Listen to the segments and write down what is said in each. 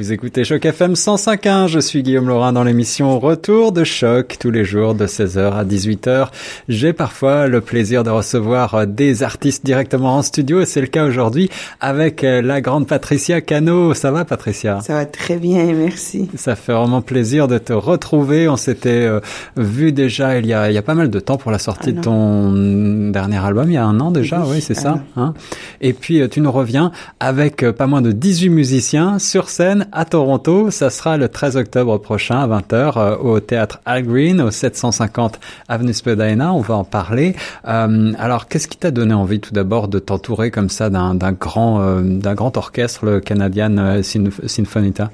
Vous écoutez Choc FM 105.1, je suis Guillaume Laurin dans l'émission Retour de Choc tous les jours de 16h à 18h. J'ai parfois le plaisir de recevoir des artistes directement en studio et c'est le cas aujourd'hui avec la grande Patricia Cano. Ça va Patricia? Ça va très bien, merci. Ça fait vraiment plaisir de te retrouver. On s'était euh, vu déjà il y, a, il y a pas mal de temps pour la sortie de ton dernier album, il y a un an déjà, oui, c'est ça. Hein? Et puis euh, tu nous reviens avec euh, pas moins de 18 musiciens sur scène à Toronto. Ça sera le 13 octobre prochain à 20h euh, au théâtre Al Green au 750 Avenue Spadina. On va en parler. Euh, alors, qu'est-ce qui t'a donné envie tout d'abord de t'entourer comme ça d'un grand euh, d'un grand orchestre, le Canadian Sinfonita?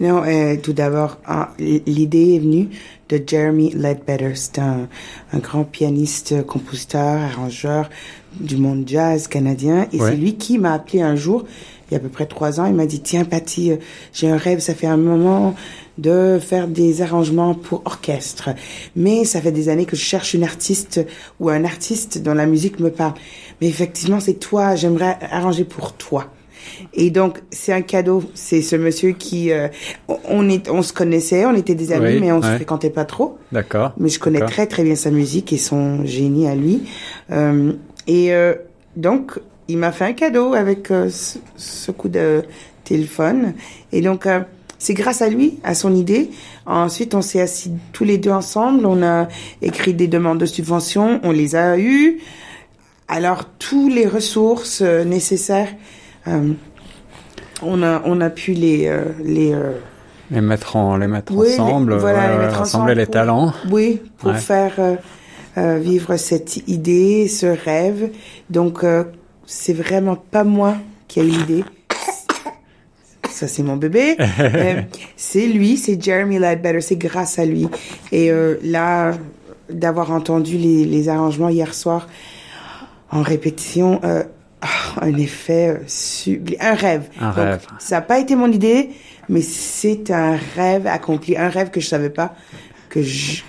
Non, tout d'abord, ah, l'idée est venue de Jeremy Ledbetter. C'est un, un, grand pianiste, compositeur, arrangeur du monde jazz canadien. Et c'est lui qui m'a appelé un jour il y a à peu près trois ans, il m'a dit tiens Patty, euh, j'ai un rêve, ça fait un moment de faire des arrangements pour orchestre, mais ça fait des années que je cherche une artiste ou un artiste dont la musique me parle. Mais effectivement, c'est toi, j'aimerais arranger pour toi. Et donc c'est un cadeau. C'est ce monsieur qui euh, on est on se connaissait, on était des amis, mais on se fréquentait pas trop. D'accord. Mais je connais très très bien sa musique et son génie à lui. Euh, et euh, donc il m'a fait un cadeau avec euh, ce, coup de téléphone. Et donc, euh, c'est grâce à lui, à son idée. Ensuite, on s'est assis tous les deux ensemble. On a écrit des demandes de subvention. On les a eues. Alors, tous les ressources euh, nécessaires, on a on a pu les les les mettre en les mettre ensemble, voilà, les mettre rassembler les talents. Oui, pour faire vivre cette idée, ce rêve. Donc c'est vraiment pas moi qui ai l'idée. Ça, c'est mon bébé. Euh, c'est lui, c'est Jeremy Ledbetter. C'est grâce à lui. Et euh, là, d'avoir entendu les, les, arrangements hier soir en répétition, euh, oh, un effet sublime, un rêve. Un rêve. Ça n'a pas été mon idée, mais c'est un rêve accompli, un rêve que je savais pas que je,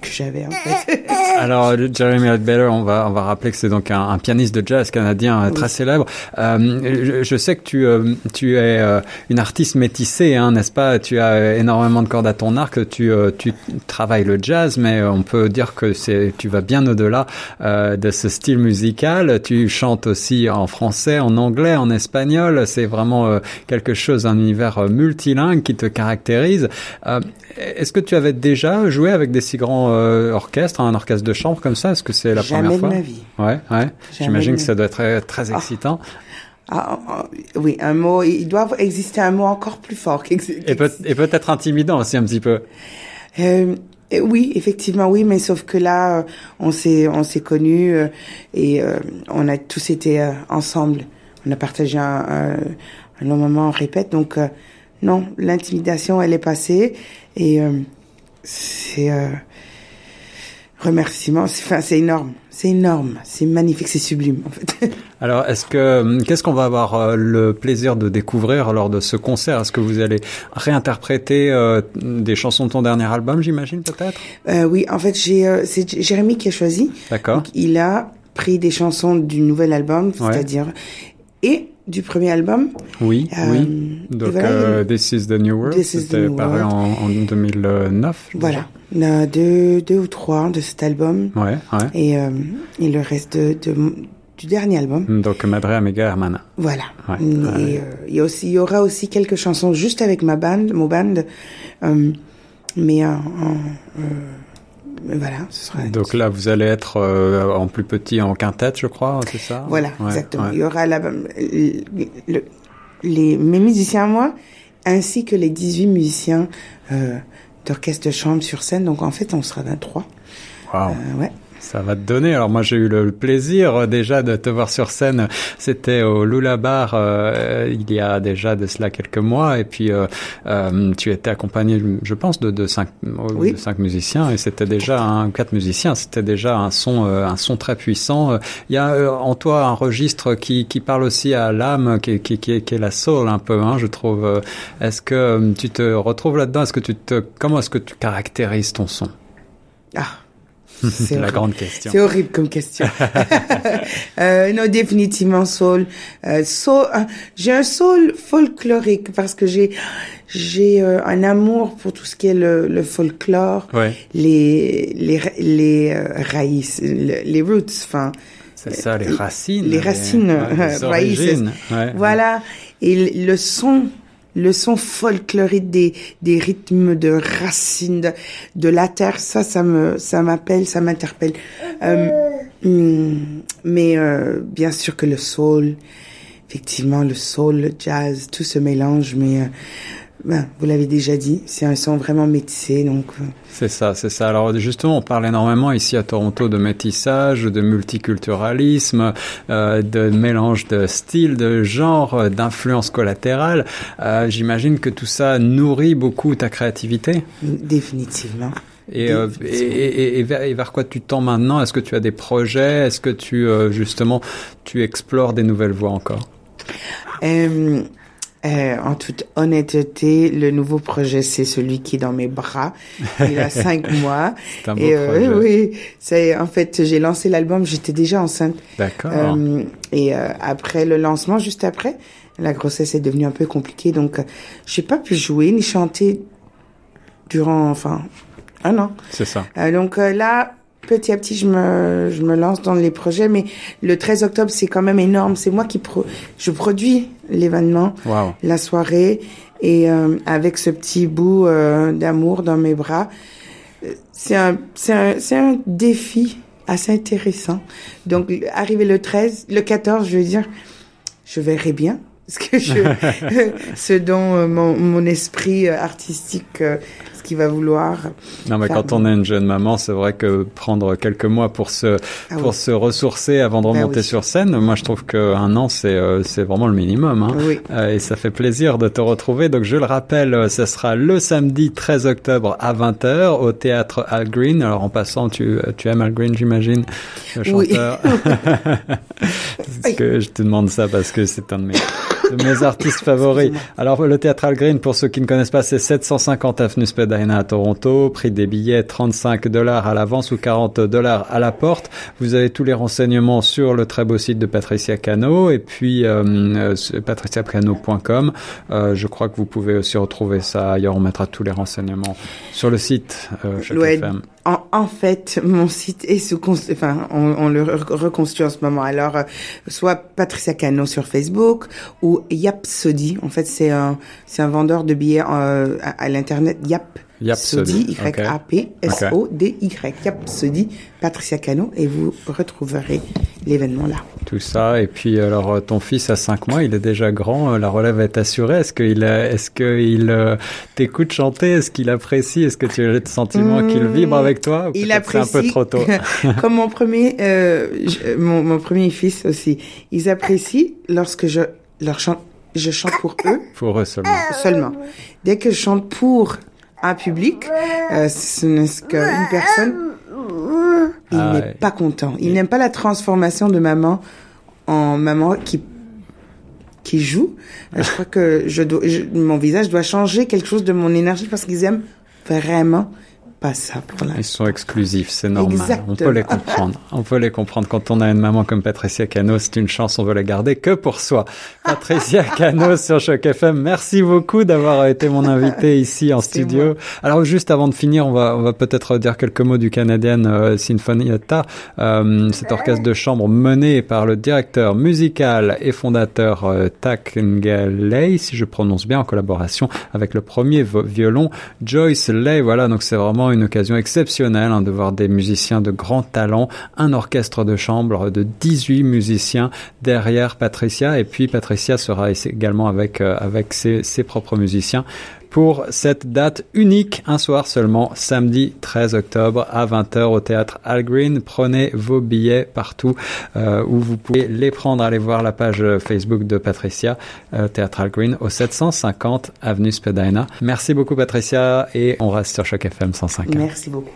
que j'avais en fait. Alors Jeremy Ledbetter, on va on va rappeler que c'est donc un, un, pianiste de jazz canadien euh, très célèbre. Euh, je, je, sais que tu euh, tu es euh, une artiste métissée, hein, n'est-ce pas? Tu as énormément de cordes à ton arc. Tu tu travailles le jazz, mais on peut dire que c'est tu vas bien au-delà de ce style musical. Tu chantes aussi en français, en anglais, en espagnol. C'est vraiment quelque chose, un univers multilingue qui te caractérise. Est-ce que tu avais déjà joué avec des si grands orchestres, un orchestre de chambre comme ça Est-ce que c'est la première fois de ma vie. Ouais, ouais. J'imagine que ça doit être très, très ah. excitant. Ah, ah, oui, un mot, il doit exister un mot encore plus fort. Et, peut, et peut-être intimidant aussi un petit peu. Euh, oui, effectivement, oui, mais sauf que là, euh, on s'est, on s'est connus euh, et euh, on a tous été ensemble. On a partagé un, un, un long moment, on répète. Donc, non, l'intimidation, elle est passée et c'est remerciements. Enfin, c'est énorme, c'est énorme, c'est magnifique, c'est sublime en fait. Alors, est-ce que hum, qu'est-ce qu'on va avoir euh, le plaisir de découvrir lors de ce concert? Est-ce que vous allez réinterpréter euh, des chansons de ton dernier album, j'imagine peut-être? Euh, Oui, en fait, j'ai euh, c'est Jérémy qui a choisi. D'accord. Il a pris des chansons du nouvel album, c'est-à-dire et du premier album. Oui, euh, oui. Donc, euh, This is the New World, c'était paru en, en, 2009. Voilà, on a deux, deux ou trois de cet album. Ouais, ouais. Et, euh, et le reste de, de, du dernier album. Donc, Madre Amiga Hermana. Voilà. Ouais, et euh, il y, a aussi, il y aura aussi quelques chansons juste avec ma band, mon band, euh, mais en voilà, ce sera. Donc là, vous allez être euh, en plus petit en quintette, je crois, c'est ça? Voilà, ouais, exactement. Ouais. Il y aura la, le, le, les, mes musiciens moi, ainsi que les 18 musiciens euh, d'orchestre de chambre sur scène. Donc en fait, on sera 23. Wow. Euh, ouais. Ça va te donner. Alors moi j'ai eu le plaisir euh, déjà de te voir sur scène. C'était au Lula Bar euh, il y a déjà de cela quelques mois et puis euh, euh, tu étais accompagné, je pense, de, de cinq, oui. de cinq musiciens et c'était déjà un quatre musiciens. C'était déjà un son, euh, un son très puissant. Il y a en toi un registre qui, qui parle aussi à l'âme, qui, qui, qui, qui, est la soul un peu, hein, je trouve. Est-ce que tu te retrouves là-dedans? Est-ce que tu te, comment est-ce que tu caractérises ton son? Ah C'est la grande question. C'est horrible comme question. euh, non, définitivement soul. Euh, soul euh, j'ai un soul folklorique parce que j'ai j'ai euh, un amour pour tout ce qui est le, le folklore, ouais. les les les euh, raíces, les roots, enfin. C'est ça, les racines. Les racines, les. Ouais, voilà. Et le son, le son folklorique des, des rythmes de racines de, de la terre, ça, ça me, ça m'appelle, ça m'interpelle. Euh, mais euh, bien sûr que le soul, effectivement, le soul, le jazz, tout se mélange, mais euh, ben, vous l'avez déjà dit, c'est un son vraiment métissé, donc. C'est ça, c'est ça. Alors justement, on parle énormément ici à Toronto de métissage, de multiculturalisme, euh, de mélange de styles, de genres, d'influences collatérales. Euh, J'imagine que tout ça nourrit beaucoup ta créativité. Définitivement. Et, euh, et, et, et, vers, et, vers, quoi tu tends maintenant? Est-ce que tu as des projets? Est-ce que tu euh, justement tu explores des nouvelles voies encore? Euh, euh, en toute honnêteté, le nouveau projet, c'est celui qui est dans mes bras. Il a cinq mois. C'est un beau et projet. oui, c'est en fait, j'ai lancé l'album, j'étais déjà enceinte. D'accord. Euh, et après le lancement, juste après, la grossesse est devenue un peu compliquée, donc j'ai pas pu jouer ni chanter durant, enfin, un an. C'est ça. donc là, petit à petit, je me, je me lance dans les projets, mais le 13 octobre, c'est quand même énorme. C'est moi qui pro je produis l'événement, wow. la soirée, et euh, avec ce petit bout euh, d'amour dans mes bras, c'est un, c'est un, c'est un défi assez intéressant. Donc, arriver le 13, le 14, je veux dire, je verrai bien ce que je, ce dont euh, mon, mon esprit artistique qui va vouloir. Non, mais quand on est une jeune maman, c'est vrai que prendre quelques mois pour se ah pour oui. se ressourcer avant de remonter Ben oui. sur scène, moi je trouve qu'un an c'est euh, c'est vraiment le minimum. Hein. Oui. Euh, et ça fait plaisir de te retrouver. Donc je le rappelle, euh, ce sera le samedi 13 octobre à 20h au théâtre Al Green. Alors en passant, tu tu aimes Al Green, j'imagine, le chanteur. Oui. que je te demande ça parce que c'est un de mes de mes artistes favoris. Alors le théâtre Al Green, pour ceux qui ne connaissent pas, c'est 750 avenue Spadina à Toronto. Prix des billets 35 dollars à l'avance ou 40 dollars à la porte. Vous avez tous les renseignements sur le très beau site de Patricia Cano et puis euh, patriciacano.com. Euh, je crois que vous pouvez aussi retrouver ça ailleurs. On mettra tous les renseignements sur le site euh. En, en, fait, mon site est sous enfin, on, on le reconstruit en ce moment. Alors, euh, soit Patricia Cano sur Facebook ou Yapsody. En fait, c'est un, c'est un vendeur de billets euh, à, à l'internet. Yap. Yapsody. Y-A-P-S-O-D-Y. Yapsody, Patricia Cano, et vous retrouverez l'événement là. Tout ça. Et puis, alors, ton fils a 5 mois, il est déjà grand, la relève est assurée. Est-ce qu'il est-ce qu'il euh, t'écoute chanter? Est-ce qu'il apprécie? Est-ce que tu as le sentiment mmh, qu'il vibre avec toi? Il apprécie. Un peu trop tôt? Comme mon premier, euh, je, mon, mon premier fils aussi. Ils apprécient lorsque je leur chante, je chante pour eux. Pour eux seulement. Seulement. Dès que je chante pour un public, euh, ce n'est qu'une personne, il ah, n'est ouais. pas content. Il n'aime pas la transformation de maman en maman qui qui joue. Je crois que je dois, je, mon visage doit changer quelque chose de mon énergie parce qu'ils aiment vraiment pas ça pour Ils sont exclusifs, c'est normal. Exactement. On peut les comprendre. on peut les comprendre. Quand on a une maman comme Patricia Cano, c'est une chance, on veut la garder que pour soi. Patricia Cano sur Choc FM, merci beaucoup d'avoir été mon invité ici en studio. Moi. Alors juste avant de finir, on va, on va peut-être dire quelques mots du Canadian euh, Sinfonietta, euh, cet orchestre de chambre mené par le directeur musical et fondateur euh, Tak Ngalei, si je prononce bien, en collaboration avec le premier violon Joyce Lay. Voilà, donc c'est une occasion exceptionnelle hein, de voir des musiciens de grand talent, un orchestre de chambre de 18 musiciens derrière Patricia. Et puis Patricia sera également avec euh, avec ses, ses propres musiciens pour cette date unique, un soir seulement, samedi 13 octobre à 20h au théâtre Al Green. Prenez vos billets partout euh, où vous pouvez les prendre. Allez voir la page Facebook de Patricia, euh, théâtre Al Green, au 750 avenue Spadina. Merci beaucoup Patricia et on reste sur Choc FM 105. Merci beaucoup.